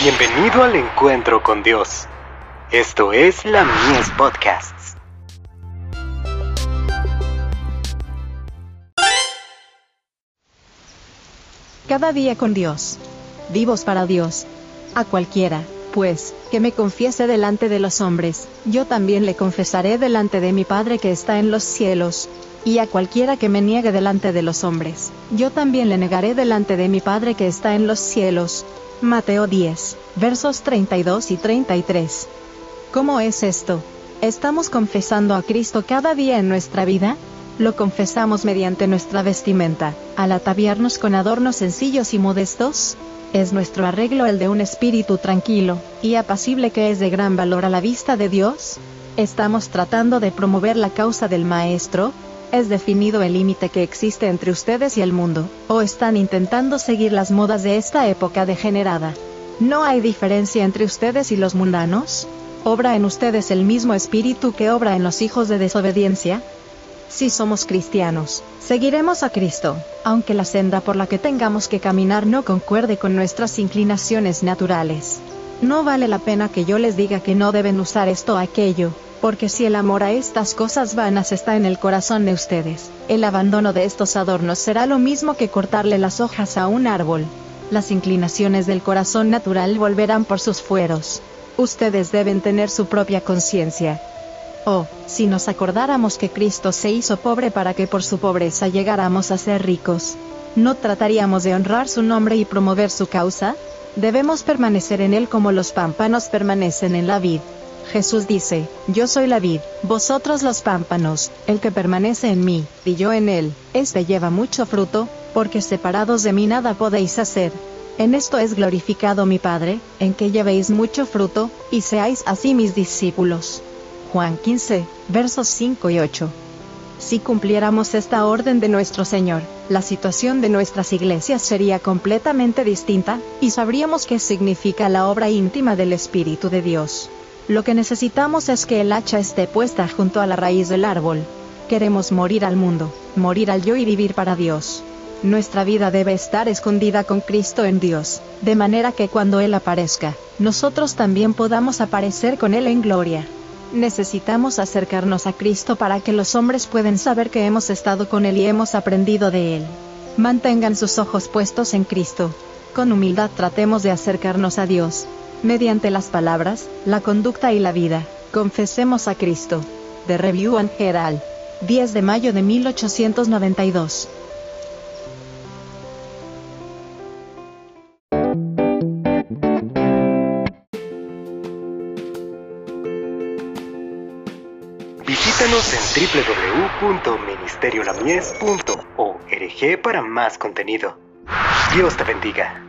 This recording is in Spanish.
Bienvenido al encuentro con Dios. Esto es la Mies Podcasts. Cada día con Dios. Vivos para Dios. A cualquiera, pues, que me confiese delante de los hombres, yo también le confesaré delante de mi Padre que está en los cielos. Y a cualquiera que me niegue delante de los hombres, yo también le negaré delante de mi Padre que está en los cielos. Mateo 10, versos 32 y 33. ¿Cómo es esto? ¿Estamos confesando a Cristo cada día en nuestra vida? Lo confesamos mediante nuestra vestimenta, al ataviarnos con adornos sencillos y modestos. Es nuestro arreglo el de un espíritu tranquilo y apacible que es de gran valor a la vista de Dios. Estamos tratando de promover la causa del Maestro. ¿Es definido el límite que existe entre ustedes y el mundo? ¿O están intentando seguir las modas de esta época degenerada? ¿No hay diferencia entre ustedes y los mundanos? ¿Obra en ustedes el mismo espíritu que obra en los hijos de desobediencia? Si somos cristianos, seguiremos a Cristo, aunque la senda por la que tengamos que caminar no concuerde con nuestras inclinaciones naturales. No vale la pena que yo les diga que no deben usar esto o aquello, porque si el amor a estas cosas vanas está en el corazón de ustedes, el abandono de estos adornos será lo mismo que cortarle las hojas a un árbol. Las inclinaciones del corazón natural volverán por sus fueros. Ustedes deben tener su propia conciencia, Oh, si nos acordáramos que Cristo se hizo pobre para que por su pobreza llegáramos a ser ricos, ¿no trataríamos de honrar su nombre y promover su causa? Debemos permanecer en él como los pámpanos permanecen en la vid. Jesús dice, Yo soy la vid, vosotros los pámpanos, el que permanece en mí, y yo en él, este lleva mucho fruto, porque separados de mí nada podéis hacer. En esto es glorificado mi Padre, en que llevéis mucho fruto, y seáis así mis discípulos. Juan 15, versos 5 y 8. Si cumpliéramos esta orden de nuestro Señor, la situación de nuestras iglesias sería completamente distinta, y sabríamos qué significa la obra íntima del Espíritu de Dios. Lo que necesitamos es que el hacha esté puesta junto a la raíz del árbol. Queremos morir al mundo, morir al yo y vivir para Dios. Nuestra vida debe estar escondida con Cristo en Dios, de manera que cuando Él aparezca, nosotros también podamos aparecer con Él en gloria. Necesitamos acercarnos a Cristo para que los hombres puedan saber que hemos estado con Él y hemos aprendido de Él. Mantengan sus ojos puestos en Cristo. Con humildad tratemos de acercarnos a Dios. Mediante las palabras, la conducta y la vida, confesemos a Cristo. The Review and Herald. 10 de mayo de 1892. Visítanos en www.ministeriolamies.org para más contenido. Dios te bendiga.